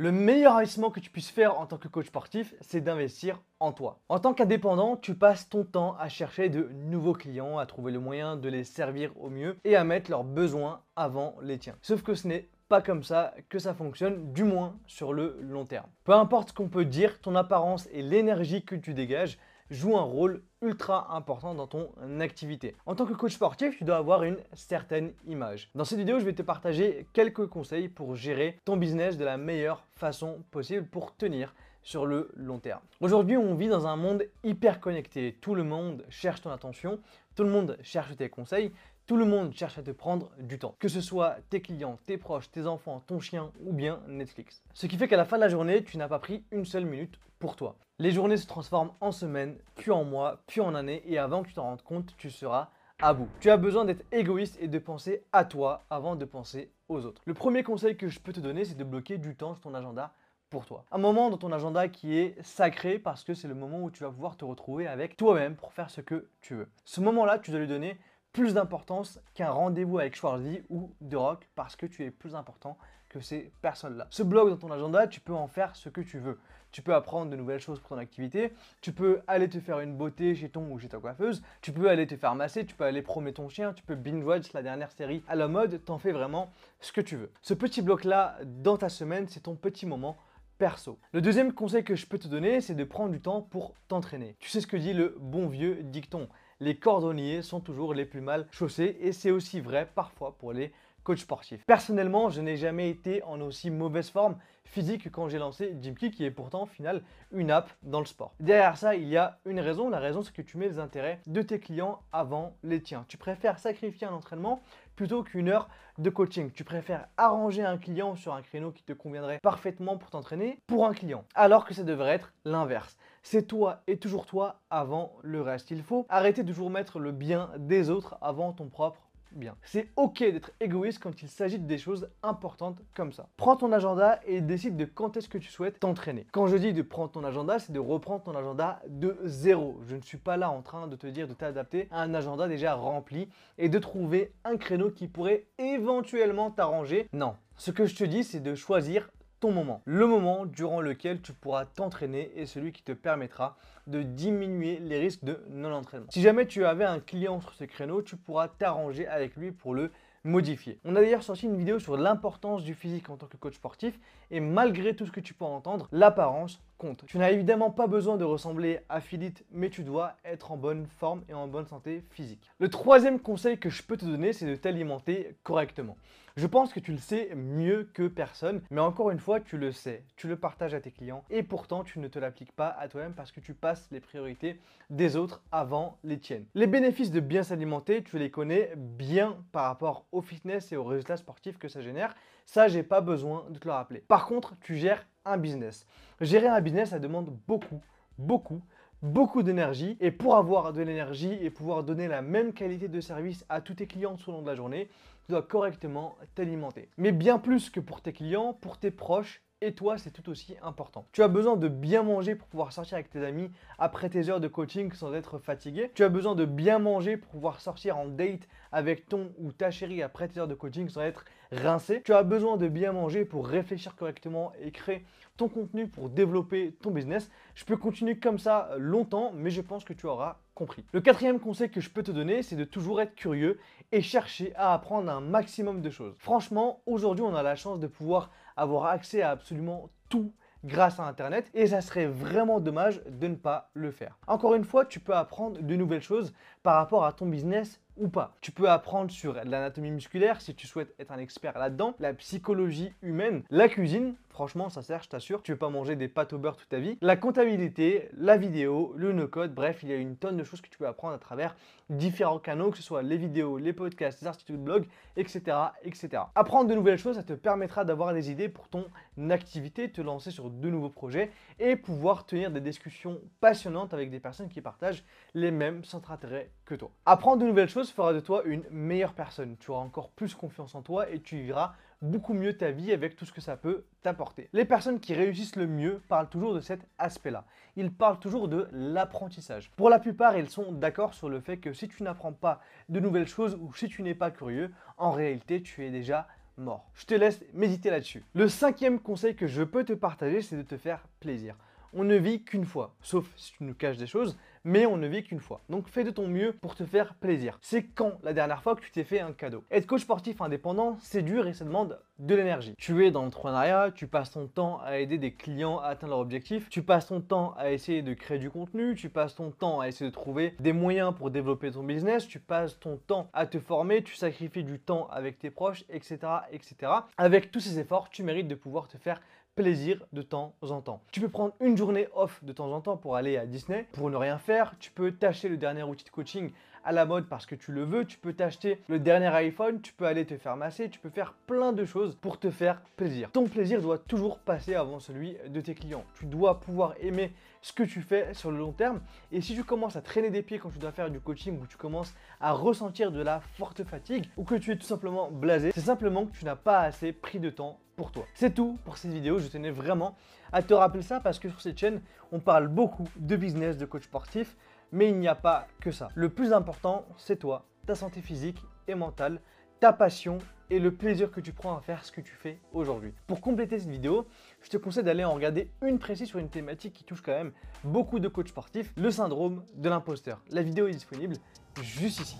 Le meilleur investissement que tu puisses faire en tant que coach sportif, c'est d'investir en toi. En tant qu'indépendant, tu passes ton temps à chercher de nouveaux clients, à trouver le moyen de les servir au mieux et à mettre leurs besoins avant les tiens. Sauf que ce n'est pas comme ça que ça fonctionne, du moins sur le long terme. Peu importe ce qu'on peut dire, ton apparence et l'énergie que tu dégages jouent un rôle ultra important dans ton activité. En tant que coach sportif, tu dois avoir une certaine image. Dans cette vidéo, je vais te partager quelques conseils pour gérer ton business de la meilleure façon possible pour tenir sur le long terme. Aujourd'hui, on vit dans un monde hyper connecté. Tout le monde cherche ton attention, tout le monde cherche tes conseils, tout le monde cherche à te prendre du temps. Que ce soit tes clients, tes proches, tes enfants, ton chien ou bien Netflix. Ce qui fait qu'à la fin de la journée, tu n'as pas pris une seule minute pour toi. Les journées se transforment en semaines, puis en mois, puis en années, et avant que tu t'en rendes compte, tu seras à bout. Tu as besoin d'être égoïste et de penser à toi avant de penser aux autres. Le premier conseil que je peux te donner, c'est de bloquer du temps sur ton agenda pour toi. Un moment dans ton agenda qui est sacré parce que c'est le moment où tu vas pouvoir te retrouver avec toi-même pour faire ce que tu veux. Ce moment-là, tu dois lui donner plus d'importance qu'un rendez-vous avec Schwarzy ou The Rock parce que tu es plus important que ces personnes-là. Ce blog dans ton agenda, tu peux en faire ce que tu veux. Tu peux apprendre de nouvelles choses pour ton activité, tu peux aller te faire une beauté chez ton ou chez ta coiffeuse, tu peux aller te faire masser, tu peux aller promener ton chien, tu peux binge-watch la dernière série à la mode, t'en fais vraiment ce que tu veux. Ce petit bloc-là dans ta semaine, c'est ton petit moment perso. Le deuxième conseil que je peux te donner, c'est de prendre du temps pour t'entraîner. Tu sais ce que dit le bon vieux dicton. Les cordonniers sont toujours les plus mal chaussés et c'est aussi vrai parfois pour les coach sportif. Personnellement, je n'ai jamais été en aussi mauvaise forme physique que quand j'ai lancé Gymkey, qui est pourtant au final une app dans le sport. Derrière ça, il y a une raison. La raison, c'est que tu mets les intérêts de tes clients avant les tiens. Tu préfères sacrifier un entraînement plutôt qu'une heure de coaching. Tu préfères arranger un client sur un créneau qui te conviendrait parfaitement pour t'entraîner pour un client, alors que ça devrait être l'inverse. C'est toi et toujours toi avant le reste. Il faut arrêter de toujours mettre le bien des autres avant ton propre bien. C'est ok d'être égoïste quand il s'agit de des choses importantes comme ça. Prends ton agenda et décide de quand est-ce que tu souhaites t'entraîner. Quand je dis de prendre ton agenda, c'est de reprendre ton agenda de zéro. Je ne suis pas là en train de te dire de t'adapter à un agenda déjà rempli et de trouver un créneau qui pourrait éventuellement t'arranger. Non. Ce que je te dis, c'est de choisir ton moment. Le moment durant lequel tu pourras t'entraîner et celui qui te permettra de diminuer les risques de non-entraînement. Si jamais tu avais un client sur ce créneau, tu pourras t'arranger avec lui pour le modifier. On a d'ailleurs sorti une vidéo sur l'importance du physique en tant que coach sportif et malgré tout ce que tu peux entendre, l'apparence Tu n'as évidemment pas besoin de ressembler à Philippe, mais tu dois être en bonne forme et en bonne santé physique. Le troisième conseil que je peux te donner, c'est de t'alimenter correctement. Je pense que tu le sais mieux que personne, mais encore une fois, tu le sais, tu le partages à tes clients et pourtant tu ne te l'appliques pas à toi-même parce que tu passes les priorités des autres avant les tiennes. Les bénéfices de bien s'alimenter, tu les connais bien par rapport au fitness et aux résultats sportifs que ça génère. Ça, j'ai pas besoin de te le rappeler. Par contre, tu gères un business. Gérer un business, ça demande beaucoup, beaucoup beaucoup d'énergie et pour avoir de l'énergie et pouvoir donner la même qualité de service à tous tes clients tout au long de la journée, tu dois correctement t'alimenter. Mais bien plus que pour tes clients, pour tes proches et toi, c'est tout aussi important. Tu as besoin de bien manger pour pouvoir sortir avec tes amis après tes heures de coaching sans être fatigué. Tu as besoin de bien manger pour pouvoir sortir en date avec ton ou ta chérie après tes heures de coaching sans être rincé. Tu as besoin de bien manger pour réfléchir correctement et créer ton contenu pour développer ton business. Je peux continuer comme ça longtemps, mais je pense que tu auras compris. Le quatrième conseil que je peux te donner, c'est de toujours être curieux et chercher à apprendre un maximum de choses. Franchement, aujourd'hui, on a la chance de pouvoir avoir accès à absolument tout grâce à Internet et ça serait vraiment dommage de ne pas le faire. Encore une fois, tu peux apprendre de nouvelles choses par rapport à ton business ou pas. Tu peux apprendre sur l'anatomie musculaire si tu souhaites être un expert là-dedans, la psychologie humaine, la cuisine, franchement ça sert, je t'assure, tu veux pas manger des pâtes au beurre toute ta vie, la comptabilité, la vidéo, le no-code, bref, il y a une tonne de choses que tu peux apprendre à travers différents canaux, que ce soit les vidéos, les podcasts, les articles de blog, etc., etc. Apprendre de nouvelles choses, ça te permettra d'avoir des idées pour ton activité, te lancer sur de nouveaux projets et pouvoir tenir des discussions passionnantes avec des personnes qui partagent les mêmes centres d'intérêt que toi. Apprendre de nouvelles choses fera de toi une meilleure personne. Tu auras encore plus confiance en toi et tu vivras beaucoup mieux ta vie avec tout ce que ça peut t'apporter. Les personnes qui réussissent le mieux parlent toujours de cet aspect-là. Ils parlent toujours de l'apprentissage. Pour la plupart, ils sont d'accord sur le fait que si tu n'apprends pas de nouvelles choses ou si tu n'es pas curieux, en réalité, tu es déjà mort. Je te laisse méditer là-dessus. Le cinquième conseil que je peux te partager, c'est de te faire plaisir. On ne vit qu'une fois, sauf si tu nous caches des choses, mais on ne vit qu'une fois. Donc fais de ton mieux pour te faire plaisir. C'est quand la dernière fois que tu t'es fait un cadeau? Être coach sportif indépendant, c'est dur et ça demande de l'énergie. Tu es dans l'entrepreneuriat, tu passes ton temps à aider des clients à atteindre leur objectif, tu passes ton temps à essayer de créer du contenu, tu passes ton temps à essayer de trouver des moyens pour développer ton business, tu passes ton temps à te former, tu sacrifies du temps avec tes proches, etc. etc. Avec tous ces efforts, tu mérites de pouvoir te faire plaisir de temps en temps. Tu peux prendre une journée off de temps en temps pour aller à Disney, pour ne rien faire. Tu peux t'acheter le dernier outil de coaching à la mode parce que tu le veux. Tu peux t'acheter le dernier iPhone, tu peux aller te faire masser, tu peux faire plein de choses pour te faire plaisir. Ton plaisir doit toujours passer avant celui de tes clients. Tu dois pouvoir aimer ce que tu fais sur le long terme. Et si tu commences à traîner des pieds quand tu dois faire du coaching ou tu commences à ressentir de la forte fatigue ou que tu es tout simplement blasé, c'est simplement que tu n'as pas assez pris de temps pour toi. C'est tout pour cette vidéo. Je tenais vraiment à te rappeler ça parce que sur cette chaîne, on parle beaucoup de business, de coach sportif, mais il n'y a pas que ça. Le plus important, c'est toi, ta santé physique et mentale, ta passion et le plaisir que tu prends à faire ce que tu fais aujourd'hui. Pour compléter cette vidéo, je te conseille d'aller en regarder une précise sur une thématique qui touche quand même beaucoup de coachs sportifs, le syndrome de l'imposteur. La vidéo est disponible juste ici.